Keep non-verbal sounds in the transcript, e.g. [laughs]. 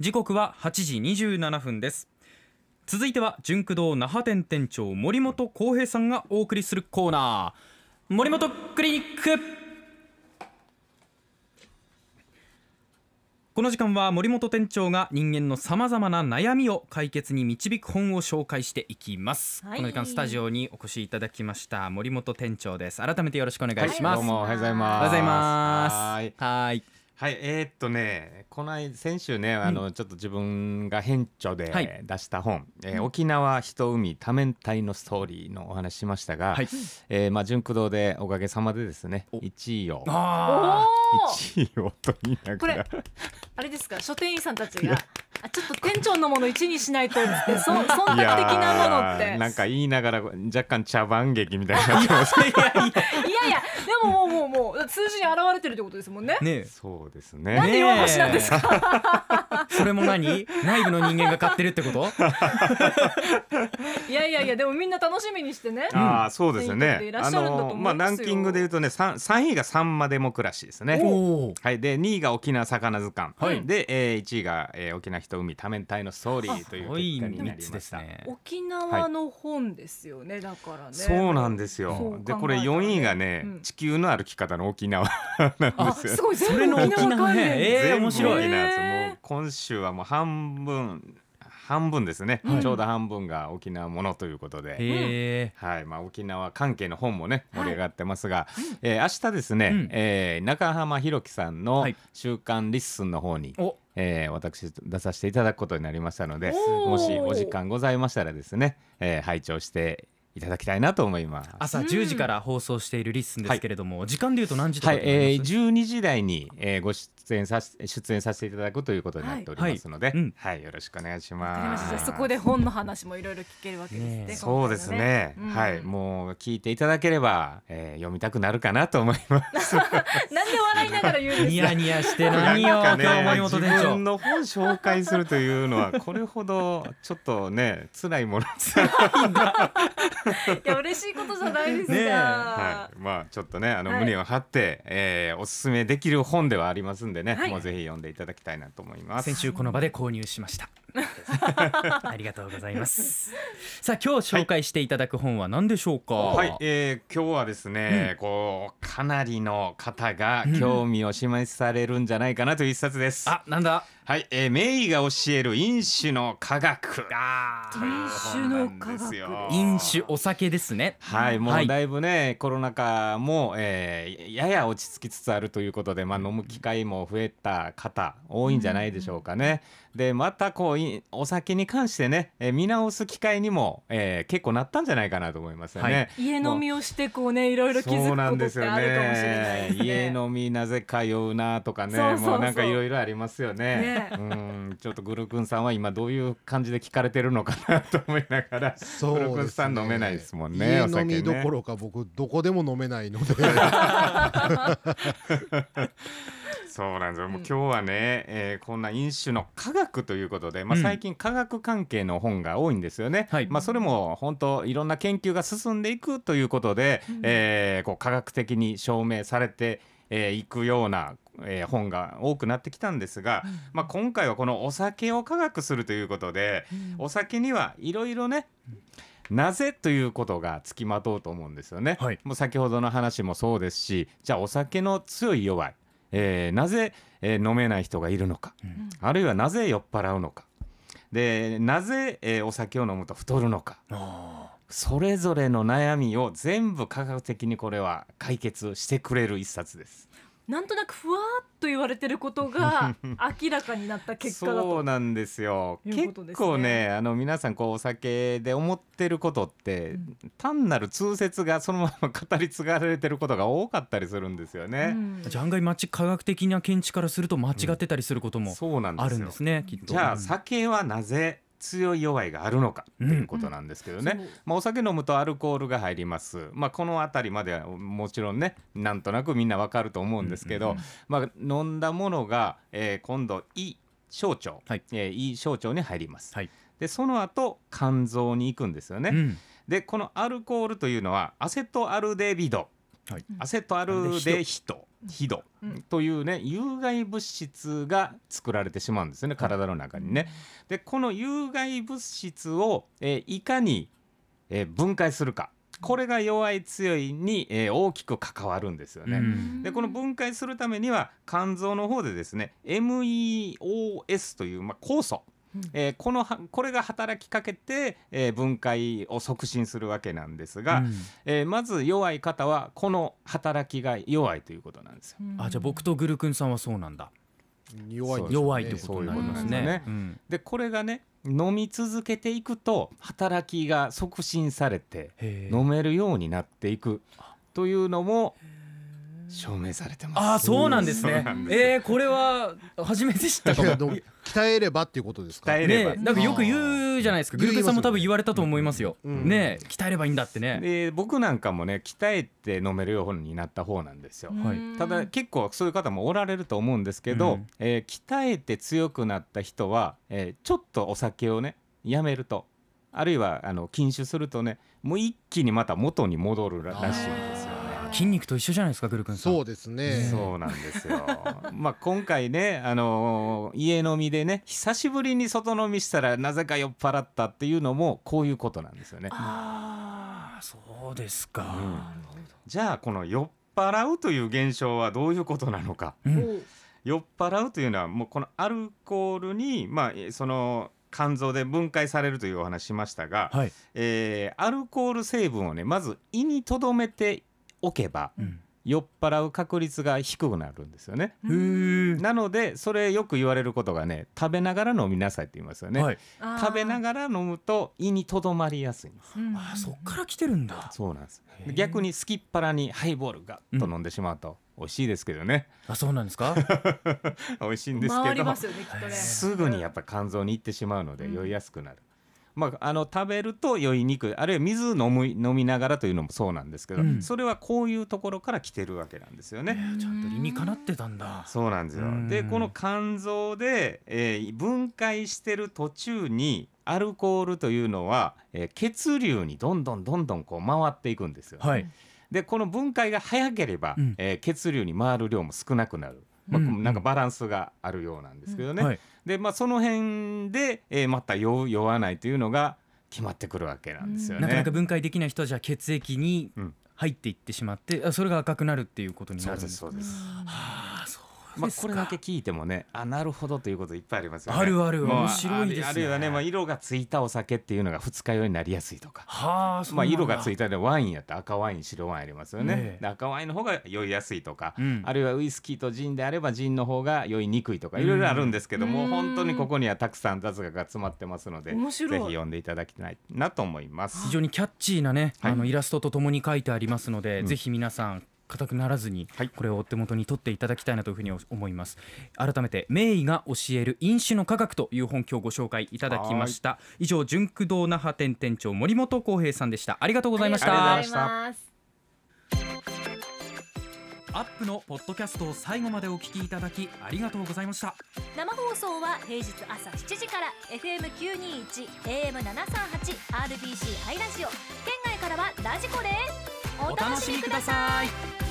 時刻は8時27分です。続いては純駆動那覇店店長森本浩平さんがお送りするコーナー。森本クリニック。この時間は森本店長が人間のさまざまな悩みを解決に導く本を紹介していきます、はい。この時間スタジオにお越しいただきました森本店長です。改めてよろしくお願いします、どうもおはようございます。おはようございますはーい。はいはい、えーっとね、この間先週ね、あの、ちょっと自分が編著ではい。出した本、えー沖縄人海多面体のストーリーのお話ししましたが、はい。えーまあ純駆動でおかげさまでですね、お。1位をあお1位をと言いなこれがら。あれですか？書店員さんたちがあちょっと店長のもの1にしないとってそ忖度的なものって。ーなんか言いながら若干茶番劇みたいになってますーいやももうもうもう数字に現れてるってことですもんね。ね。えそうですなんね。で弱腰なんですか？[laughs] それも何？内部の人間が買ってるってこと？[laughs] いやいやいやでもみんな楽しみにしてね。ああそうですよね。手に取ってい。らっあしゃるんだと思いのまあランキングで言うとね三三位がサンマデモクラシーですね。はい、で2位が沖縄魚図鑑、はい。で、えー、1位が、えー、沖縄人海多面体のストーリーという結果にな3つりました。ですね。沖縄の本ですよね、だからね。そうなんですよ。でこれ4位がね、うん。地球の歩き方の沖縄 [laughs] なんあですよ。すごい。それ全部の沖縄関連。ねえ面白い。もう今週はもう半分半分ですね、はい。ちょうど半分が沖縄ものということで。はい。まあ、沖縄関係の本もね盛り上がってますが、えー明日ですね、うん。えー中浜弘樹さんのはい「週刊リッスン」の方に、お。えー私出させていただくことになりましたのでもしお時間ございましたらですね、えー拝聴していただきたいなと思います。朝10時から放送しているリッスンですけれども、時間でいうと何時とかはい、えー、ます12時台に、えー、ご出演させ出演させていただくということになっておりますので、はい。いはうんよろしくお願いしま。ますそこで本の話もいろいろ聞けるわけですね。ねえ。そうですね、今回ははい、もう聞いていただければ、えー、読みたくなるかなと思います。[laughs] なんで笑いながら言うんですか？ニヤニヤして何よ、なんか今日自長。分の本紹介するというのは [laughs] これほどちょっとね辛いもの [laughs] いや嬉しいことじゃないですか、ねえ。はい、まあちょっとねあのはい。胸を張って、えーおすすめできる本ではありますんでね、はい。もうぜひ読んでいただきたいなと思います。先週この場で購入しました。[laughs] ありがとうございます。さあ今日紹介していただく本は何でしょうか？はい、えー今日はですね、こうかなりの方が興味を示されるんじゃないかなという一冊です。あなんだ？はい、えー、メイが教える飲酒の科学。あという本なんですよ。飲酒お酒ですね。はい、もはい。うだいぶね、コロナ禍も、えーやや落ち着きつつあるということで、まあ、飲む機会も増えた方多いんじゃないでしょうかね。でまたこういお酒に関してね、えー見直す機会にも、えー結構なったんじゃないかなと思いますよね。はい。家飲みをしてこうねいろいろ気づそうくことってなんですよあるかもしれないですね。家飲みなぜか酔うなとかねそうそうそう。もうなんかいろいろありますよね。ねうんちょっとグルクンさんは今どういう感じで聞かれてるのかなと思いながらそうね。グルクンさん飲めないですもんね飲みどころか僕どこでも飲めないので。そうなんですよ。もう今日はね、えーこんな飲酒の科学ということで、まあ、うん。最近科学関係の本が多いんですよね、はい。まあ、それも本当いろんな研究が進んでいくということで、えーこう科学的に証明されてえーいくような、えー本が多くなってきたんですが、まあ、今回はこのお酒を科学するということで、お酒にはいろいろねなぜということがつきまとうと思うんですよね。はい。もう先ほどの話もそうですしじゃあお酒の強い弱い、えーなぜ、えー飲めない人がいるのか、あるいはなぜ酔っ払うのか。でなぜ、えーお酒を飲むと太るのか。あそれぞれの悩みを全部科学的にこれは解決してくれる一冊です。なんとなくふわーっと言われてることが [laughs] 明らかになった結果だそうとなんですよ。ね。結構ねあの皆さんこうお酒で思ってることって、単なる通説がそのまま語り継がれてることが多かったりするんですよね。うん。じゃあ案外まち科学的な見地からすると間違ってたりすることもそうなんですよ。あるんですね、きっと。じゃあうん。酒はなぜ強い弱いがあるのかということなんですけどね、うんそうまあ、お酒飲むとアルコールが入ります、まあ、この辺りまではもちろんねなんとなくみんなわかると思うんですけど、まあ、飲んだものが、えー今度胃小腸、はい。えー胃小腸に入ります、はい。でその後肝臓に行くんですよね、うん。でこのアルコールというのはアセトアルデビド。はい。アセトアルデヒドヒドうん。というね有害物質が作られてしまうんですよね体の中にね。でこの有害物質を、えーいかに、えー分解するか。これが弱い強いに、えー大きく関わるんですよね。うん。でこの分解するためには肝臓の方でですね MEOS という、まあ、酵素、うんえーこのはこれが働きかけて、えー分解を促進するわけなんですが、うん。えーまず弱い方はこの働きが弱いということなんですよ。あじゃあ僕とグルクンさんはそうなんだ。弱いね。弱いってことになりますね。そうんですよね。うん。でこれがね飲み続けていくと働きが促進されて飲めるようになっていくというのも証明されてます。ああそうなんですね。えー、これは初めて知ったかも。鍛えればっていうことですか？鍛えれば。ねなんかよく言うじゃないですか。グルクンさんも多分言われたと思いますよ、うん。ね鍛えればいいんだってね、で僕なんかもね鍛えて飲めるようになった方なんですよ。はい。ただ結構そういう方もおられると思うんですけど、うん。えー鍛えて強くなった人は、えーちょっとお酒をねやめると。あるいはあの禁酒するとねもう一気にまた元に戻るららしいんです。筋肉と一緒じゃないですかグルクンさん。そうですね。そうなんですよ。[laughs] まあ今回ね、あのー家飲みでね久しぶりに外飲みしたらなぜか酔っ払ったっていうのもこういうことなんですよね。ああそうですか、うん。じゃあこの酔っ払うという現象はどういうことなのか。うん。酔っ払うというのはもうこのアルコールにまあえその肝臓で分解されるというお話しましたが、はい、えーアルコール成分をねまず胃に留めておけばうん、酔っ払う確率が低くなるんですよね。なのでそれよく言われることがね食べながら飲みなさいって言いますよね。はい、食べなががら飲むと胃にとどまりやすいんです。あーそっから来てるんだ。そうなんです。逆にすきっ腹にハイボールガッと飲んでしまうと美味しいですけどね、あそうなんですか？[laughs] 美味しいんですけど。回りますよねきっとね。すぐにやっぱり肝臓に行ってしまうのでうん酔いやすくなる。まあ、あの食べると酔いにくいあるいは水飲む飲みながらというのもそうなんですけど、うん。それはこういうところから来てるわけなんですよね。ちゃんと理にかなってたんだ。そうなんですよ。うん。でこの肝臓で、えー分解してる途中にアルコールというのは、えー血流にどんどんどんどんこう回っていくんですよ。はい。でこの分解が早ければ、うん。えー血流に回る量も少なくなる、まあうんなんかバランスがあるようなんですけどね。はいでまあその辺で、えーまた酔う酔わないというのが決まってくるわけなんですよね。なかなか分解できない人はじゃあ血液にうん入っていってしまって、あそれが赤くなるっていうことになそうでるんですすそうです。はあそうまあ、これだけ聞いてもねあなるほどということいっぱいありますよね。あるある面白いですね。あるいはね、まあ、色がついたお酒っていうのが二日酔いになりやすいとか。はあそうまあ、色がついたでワインやったら赤ワイン白ワインありますよね、赤ワインの方が酔いやすいとか、うん。あるいはウイスキーとジンであればジンの方が酔いにくいとかいろいろあるんですけども、うん本当にここにはたくさん雑学が詰まってますのでぜひ読んでいただきたいなと思います。非。常にキャッチーなね、はい。あのイラストとともに書いてありますので、うん。ぜひ皆さん硬くならずにはい。これをお手元に取っていただきたいなというふうに思います。改めて名医が教える飲酒の科学という本今日ご紹介いただきました。以上純駆動那覇店店長森本浩平さんでした。ありがとうございました。アップのポッドキャストを最後までお聞きいただきありがとうございました。生放送は平日朝7時から FM921 AM738 RBC ハイラジオ。県外からはラジコですお楽しみください。